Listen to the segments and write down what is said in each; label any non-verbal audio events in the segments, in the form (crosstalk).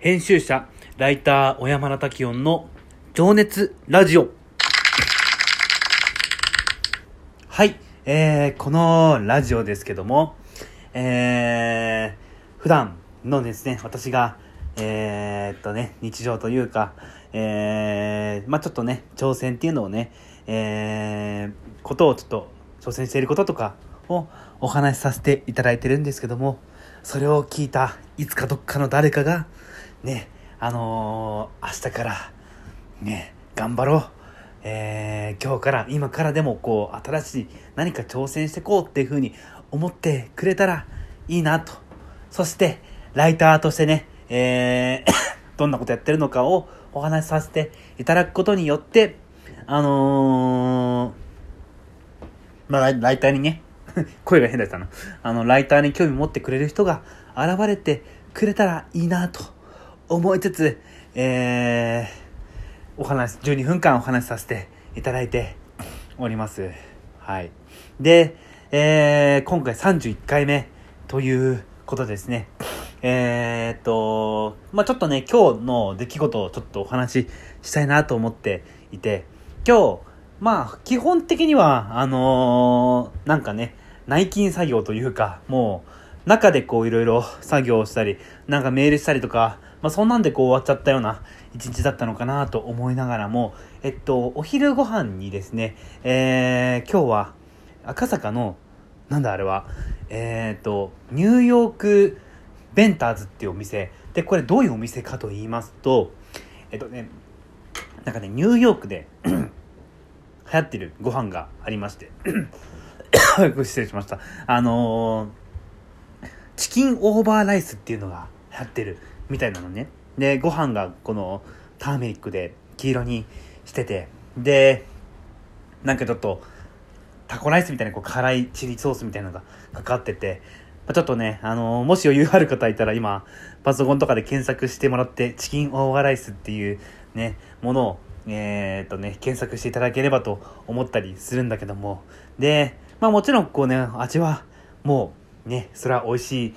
編集者、ライター、小山田滝音の情熱ラジオ。はい、えー、このラジオですけども、えー、普段のですね、私が、えー、っとね、日常というか、えー、まあちょっとね、挑戦っていうのをね、えー、ことをちょっと挑戦していることとかをお話しさせていただいてるんですけども、それを聞いたいつかどっかの誰かが、ね、あのー、明日から、ね、頑張ろう。えー、今日から、今からでもこう、新しい何か挑戦していこうっていうふうに思ってくれたらいいなと。そして、ライターとしてね、えー、(coughs) どんなことやってるのかをお話しさせていただくことによって、あのー、まあ、ライターにね、(laughs) 声が変だったな。あの、ライターに興味持ってくれる人が現れてくれたらいいなと思いつつ、えー、お話、12分間お話しさせていただいております。はい。で、えー、今回31回目ということですね。えー、っと、まあちょっとね、今日の出来事をちょっとお話ししたいなと思っていて、今日、まあ基本的には、あのーなんかね、内勤作業というか、もう、中でこういろいろ作業をしたり、なんかメールしたりとか、まあそんなんでこう終わっちゃったような一日だったのかなと思いながらも、えっと、お昼ご飯にですね、えー、今日は赤坂の、なんだあれは、えー、っと、ニューヨークベンターズっていうお店。で、これどういうお店かと言いますと、えっとね、なんかね、ニューヨークで (coughs) 流行ってるご飯がありまして、(coughs) 失礼しました。あのーチキンオーバーライスっていうのが流行ってるみたいなのね。で、ご飯がこのターメリックで黄色にしてて、で、なんかちょっとタコライスみたいなこう辛いチリソースみたいなのがかかってて、ちょっとね、あのーもし余裕ある方いたら今、パソコンとかで検索してもらって、チキンオーバーライスっていうね、ものを、えーっとね、検索していただければと思ったりするんだけども、で、まあもちろんこうね、味はもうね、それは美味しい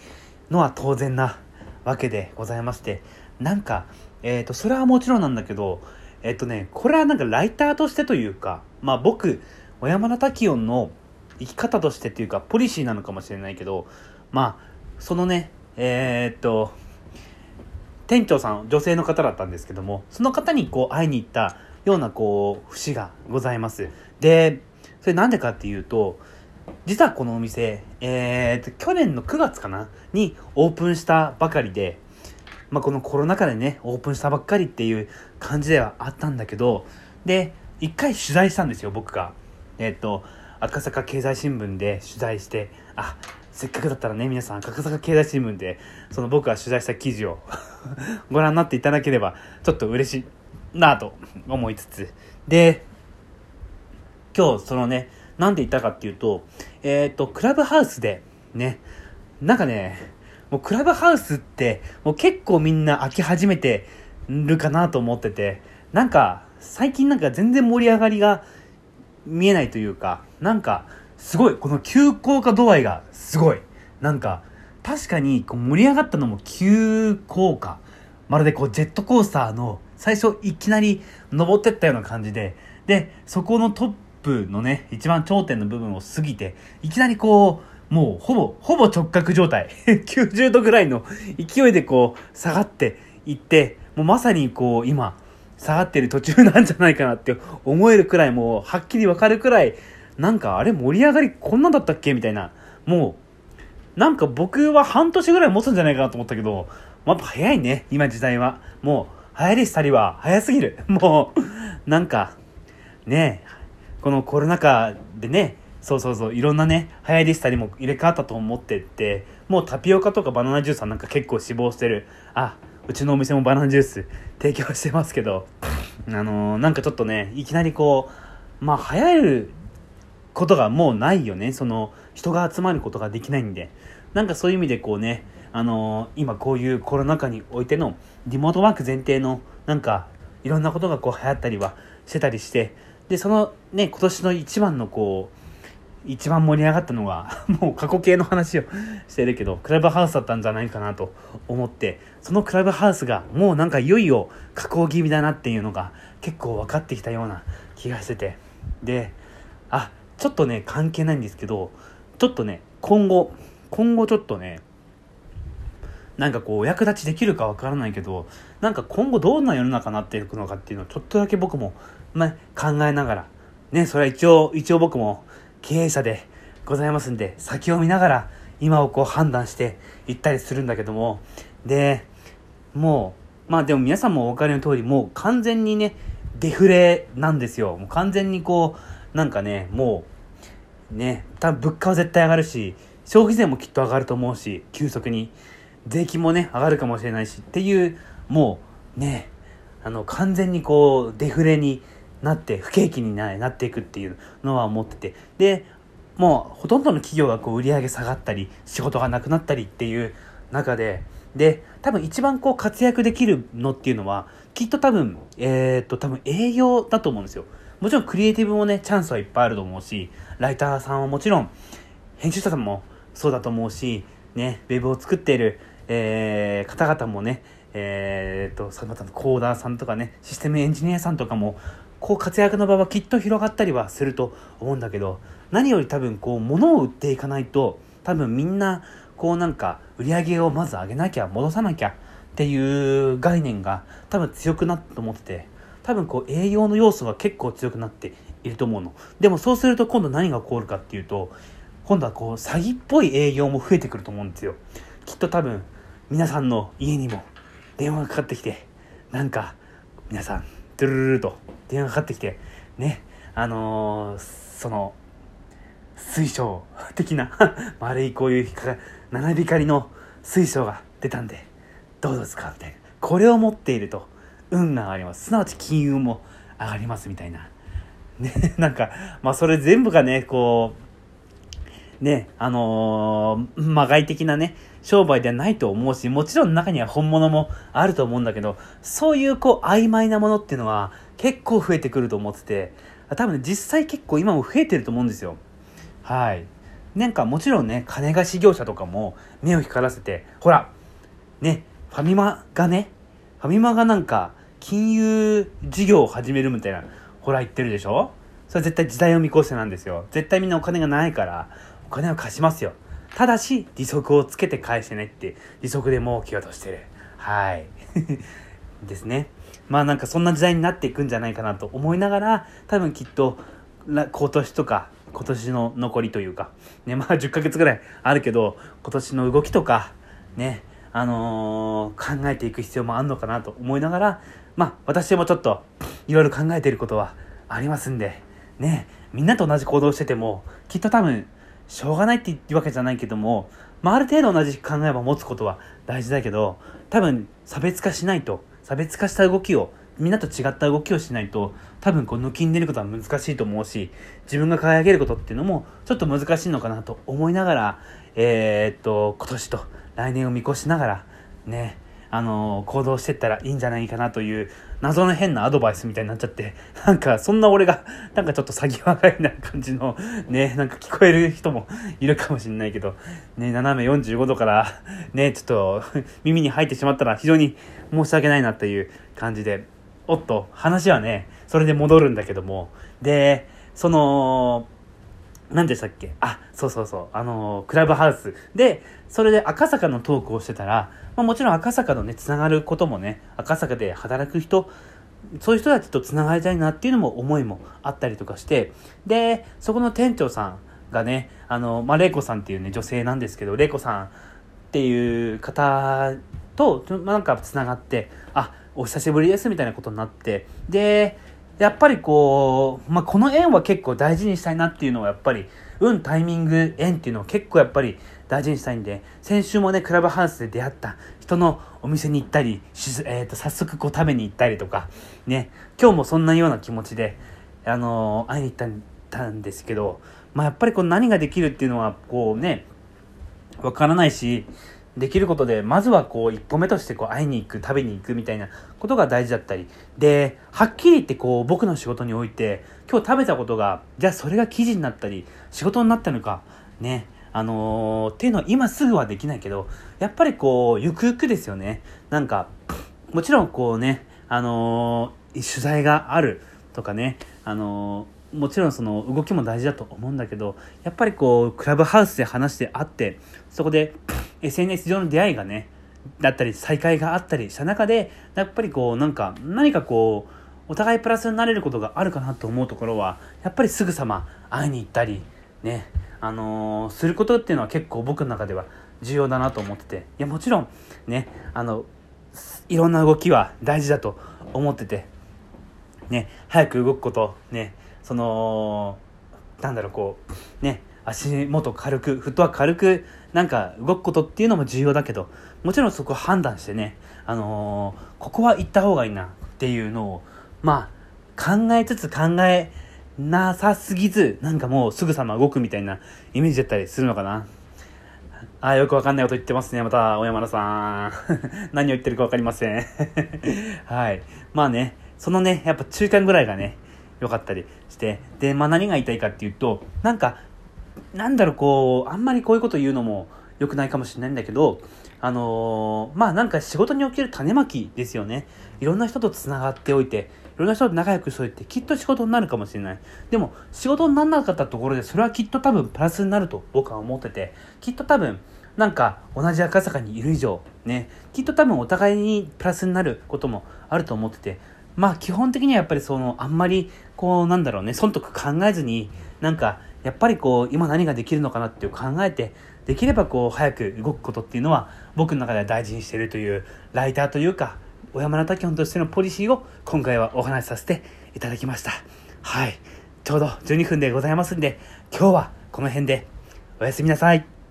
のは当然なわけでございまして、なんか、えーと、それはもちろんなんだけど、えーっとね、これはなんかライターとしてというか、まあ僕、小山田滝音の生き方としてっていうか、ポリシーなのかもしれないけど、まあ、そのね、えーっと、店長さん、女性の方だったんですけども、その方にこう会いに行ったようなこう、節がございます。で、それなんでかっていうと、実はこのお店、えーと、去年の9月かなにオープンしたばかりで、まあ、このコロナ禍でね、オープンしたばっかりっていう感じではあったんだけど、で、一回取材したんですよ、僕が。えっ、と、赤坂経済新聞で取材して、あ、せっかくだったらね、皆さん赤坂経済新聞で、その僕が取材した記事を (laughs) ご覧になっていただければ、ちょっと嬉しいなと思いつつ。で、今日そのね、なんで言ったかっていうと、えっ、と、クラブハウスで、ね、なんかね、もうクラブハウスって、もう結構みんな飽き始めてるかなと思ってて、なんか、最近なんか全然盛り上がりが見えないというか、なんか、すごい、この急降下度合いがすごい。なんか、確かにこう盛り上がったのも急降下。まるでこうジェットコースターの最初いきなり登ってったような感じで、で、そこのトップのね、一番頂点の部分を過ぎて、いきなりこう、もうほぼ、ほぼ直角状態。(laughs) 90度ぐらいの勢いでこう下がっていって、もうまさにこう今、下がってる途中なんじゃないかなって思えるくらいもうはっきりわかるくらい、なんかあれ盛り上がりこんなんだったっけ？みたいな。もう、なんか僕は半年ぐらい持つんじゃないかなと思ったけど、やっぱ早いね、今時代は。もう、流行り廃りは早すぎる。(laughs) もう、なんか、ねえ、このコロナ禍でね、そうそうそう、いろんなね、流行り廃りも入れ替わったと思ってって、もうタピオカとかバナナジュースはなんか結構死亡してる。あ、うちのお店もバナナジュース提供してますけど、あのーなんかちょっとね、いきなりこう、まあ流行ることがもうないよね。その、人が集まることができないんで。なんかそういう意味でこうね、あのー今こういうコロナ禍においてのリモートワーク前提の、なんか、いろんなことがこう流行ったりはしてたりして、で、そのね、今年の一番のこう、一番盛り上がったのが、(laughs) もう過去形の話をしてるけど、クラブハウスだったんじゃないかなと思って、そのクラブハウスがもうなんかいよいよ加工気味だなっていうのが結構分かってきたような気がしてて。で、あ、ちょっとね、関係ないんですけど、ちょっとね、今後、今後ちょっとね、なんかこう、お役立ちできるかわからないけど、なんか今後どんな世の中になっていくのかっていうのをちょっとだけ僕も、ま、考えながら、ね、それは一応、一応僕も経営者でございますんで、先を見ながら今をこう判断していったりするんだけども、で、もう、まあでも皆さんもお分かりの通り、もう完全にね、デフレなんですよ。もう完全にこう、なんかね、もう、ね、多分物価は絶対上がるし、消費税もきっと上がると思うし、急速に。税金もね、上がるかもしれないしっていう、もうね、あの、完全にこう、デフレになって、不景気にななっていくっていうのは思ってて。で、もうほとんどの企業がこう売り上げ下がったり、仕事がなくなったりっていう中で、で、多分一番こう活躍できるのっていうのは、きっと多分、えー、っと、多分営業だと思うんですよ。もちろんクリエイティブもね、チャンスはいっぱいあると思うし、ライターさんはもちろん、編集者さんもそうだと思うし、ね、ウェブを作っている、えー、方々もね、えー、っと、そのコーダーさんとかね、システムエンジニアさんとかも、こう活躍の場はきっと広がったりはすると思うんだけど、何より多分こう物を売っていかないと、多分みんなこうなんか売り上げをまず上げなきゃ、戻さなきゃっていう概念が多分強くなったと思ってて、多分こう営業の要素が結構強くなっていると思うの。でもそうすると今度何が起こるかっていうと、今度はこう詐欺っぽい営業も増えてくると思うんですよ。きっと多分皆さんの家にも電話がかかってきて、なんか皆さん、ドゥルルルと電話がかかってきて、ね、あのー、その、水晶 (laughs) 的な (laughs) 丸いこういう七光の水晶が出たんで、どうですか？みたいな。これを持っていると運が上がります。すなわち金運も上がりますみたいな。ね、(laughs) なんか、まあそれ全部がね、こう、ね、あのー、まがい的なね、商売ではないと思うし、もちろん中には本物もあると思うんだけど、そういうこう曖昧なものっていうのは結構増えてくると思ってて、多分ね、実際結構今も増えてると思うんですよ。はい。なんかもちろんね、金貸し業者とかも目を光らせて、ほら、ね、ファミマがね、ファミマがなんか金融事業を始めるみたいな、ほら言ってるでしょ？それ絶対時代を見越してなんですよ。絶対みんなお金がないから、お金を貸しますよ。ただし、利息をつけて返してねって、利息で儲けようとしてる。はい。(laughs) ですね。まあなんかそんな時代になっていくんじゃないかなと思いながら、多分きっと、今年とか、今年の残りというか、ね、まあ10ヶ月ぐらいあるけど、今年の動きとか、ね、あのー、考えていく必要もあるのかなと思いながら、まあ私もちょっと、いろいろ考えていることはありますんで、ね、みんなと同じ行動してても、きっと多分、しょうがないって言うわけじゃないけども、まあ、ある程度同じ考えを持つことは大事だけど、多分差別化しないと、差別化した動きを、みんなと違った動きをしないと、多分こう抜きんでることは難しいと思うし、自分が輝けることっていうのもちょっと難しいのかなと思いながら、えー、っと、今年と来年を見越しながら、ね、あの、行動してったらいいんじゃないかなという謎の変なアドバイスみたいになっちゃって、なんかそんな俺が、なんかちょっと詐欺まがいな感じの、ね、なんか聞こえる人もいるかもしれないけど、ね、斜め45度から、ね、ちょっと耳に入ってしまったら非常に申し訳ないなっていう感じで、おっと、話はね、それで戻るんだけども、で、その、何でしたっけ？あ、そうそうそう。あのー、クラブハウス。で、それで赤坂のトークをしてたら、まあ、もちろん赤坂のね、つながることもね、赤坂で働く人、そういう人たちとつながりたいなっていうのも思いもあったりとかして、で、そこの店長さんがね、あの、まあ、玲子さんっていうね、女性なんですけど、玲子さんっていう方と、まあ、なんかつながって、あ、お久しぶりですみたいなことになって、で、やっぱりこう、まあ、この縁は結構大事にしたいなっていうのはやっぱり、運、タイミング、縁っていうのは結構やっぱり大事にしたいんで、先週もね、クラブハウスで出会った人のお店に行ったり、えー、と早速こう食べに行ったりとか、ね、今日もそんなような気持ちで、あのー、会いに行ったんですけど、まあ、やっぱりこう何ができるっていうのは、こうね、わからないし、できることで、まずはこう、一歩目としてこう、会いに行く、食べに行くみたいなことが大事だったり。で、はっきり言ってこう、僕の仕事において、今日食べたことが、じゃあそれが記事になったり、仕事になったのか、ね、あのー、っていうのは今すぐはできないけど、やっぱりこう、ゆくゆくですよね。なんか、もちろんこうね、あのー、取材があるとかね、あのー、もちろんその動きも大事だと思うんだけど、やっぱりこう、クラブハウスで話してあって、そこで SNS 上の出会いがね、だったり再会があったりした中で、やっぱりこう、なんか、何かこう、お互いプラスになれることがあるかなと思うところは、やっぱりすぐさま会いに行ったり、ね、あのー、することっていうのは結構僕の中では重要だなと思ってて、いや、もちろん、ね、あの、いろんな動きは大事だと思ってて、ね、早く動くこと、ね、その、なんだろう、こう、ね、足元軽く、フットワーク軽く、なんか動くことっていうのも重要だけど、もちろんそこ判断してね、あのー、ここは行った方がいいなっていうのを、まあ、考えつつ考えなさすぎず、なんかもうすぐさま動くみたいなイメージだったりするのかな。あ、よくわかんないこと言ってますね。また、小山田さん。(laughs) 何を言ってるかわかりません。(laughs) はい。まあね、そのね、やっぱ中間ぐらいがね、良かったりして。で、まあ何が言いたいかっていうと、なんか、なんだろう、こう、あんまりこういうこと言うのも良くないかもしれないんだけど、あのー、まあなんか仕事における種まきですよね。いろんな人と繋がっておいて、いろんな人と仲良くしといて、きっと仕事になるかもしれない。でも、仕事にならなかったところで、それはきっと多分プラスになると僕は思ってて、きっと多分、なんか同じ赤坂にいる以上、ね、きっと多分お互いにプラスになることもあると思ってて、まあ基本的にはやっぱりその、あんまり、こうなんだろうね、損得考えずに、なんか、やっぱりこう、今何ができるのかなっていう考えて、できればこう早く動くことっていうのは僕の中では大事にしているというライターというか小山田滝本としてのポリシーを今回はお話しさせていただきました。はい。ちょうど12分でございますんで今日はこの辺でおやすみなさい。